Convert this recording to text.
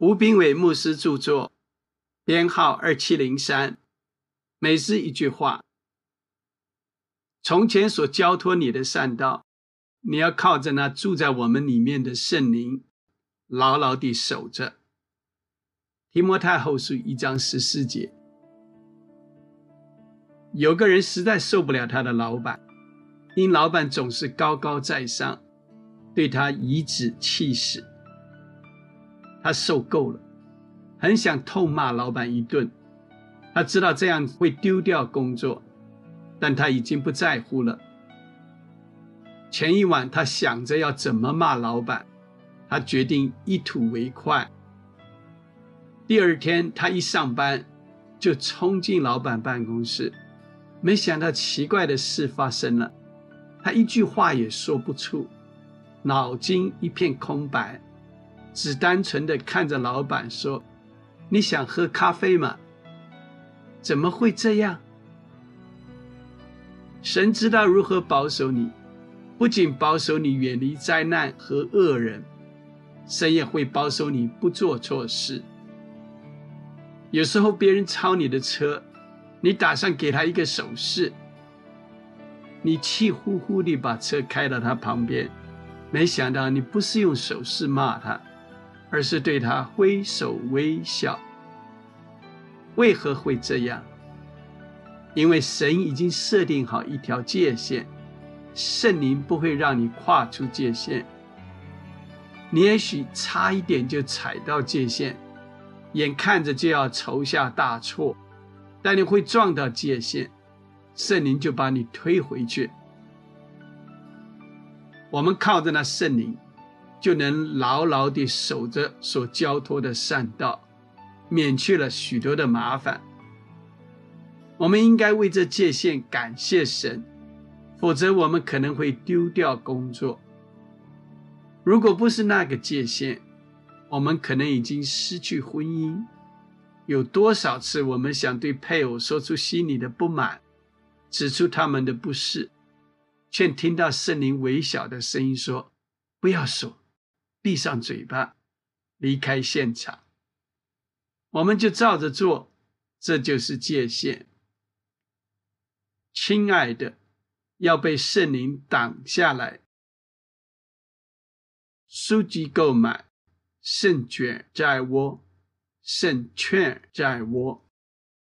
吴斌伟牧师著作，编号二七零三。每日一句话：从前所交托你的善道，你要靠着那住在我们里面的圣灵，牢牢地守着。提摩太后书一章十四节。有个人实在受不了他的老板，因老板总是高高在上，对他颐指气使。他受够了，很想痛骂老板一顿。他知道这样会丢掉工作，但他已经不在乎了。前一晚，他想着要怎么骂老板，他决定一吐为快。第二天，他一上班就冲进老板办公室，没想到奇怪的事发生了，他一句话也说不出，脑筋一片空白。只单纯的看着老板说：“你想喝咖啡吗？”怎么会这样？神知道如何保守你，不仅保守你远离灾难和恶人，神也会保守你不做错事。有时候别人超你的车，你打算给他一个手势，你气呼呼地把车开到他旁边，没想到你不是用手势骂他。而是对他挥手微笑。为何会这样？因为神已经设定好一条界限，圣灵不会让你跨出界限。你也许差一点就踩到界限，眼看着就要筹下大错，但你会撞到界限，圣灵就把你推回去。我们靠着那圣灵。就能牢牢地守着所交托的善道，免去了许多的麻烦。我们应该为这界限感谢神，否则我们可能会丢掉工作。如果不是那个界限，我们可能已经失去婚姻。有多少次我们想对配偶说出心里的不满，指出他们的不是，却听到圣灵微小的声音说：“不要说。”闭上嘴巴，离开现场，我们就照着做，这就是界限。亲爱的，要被圣灵挡下来。书籍购买，圣卷在握，圣券在握。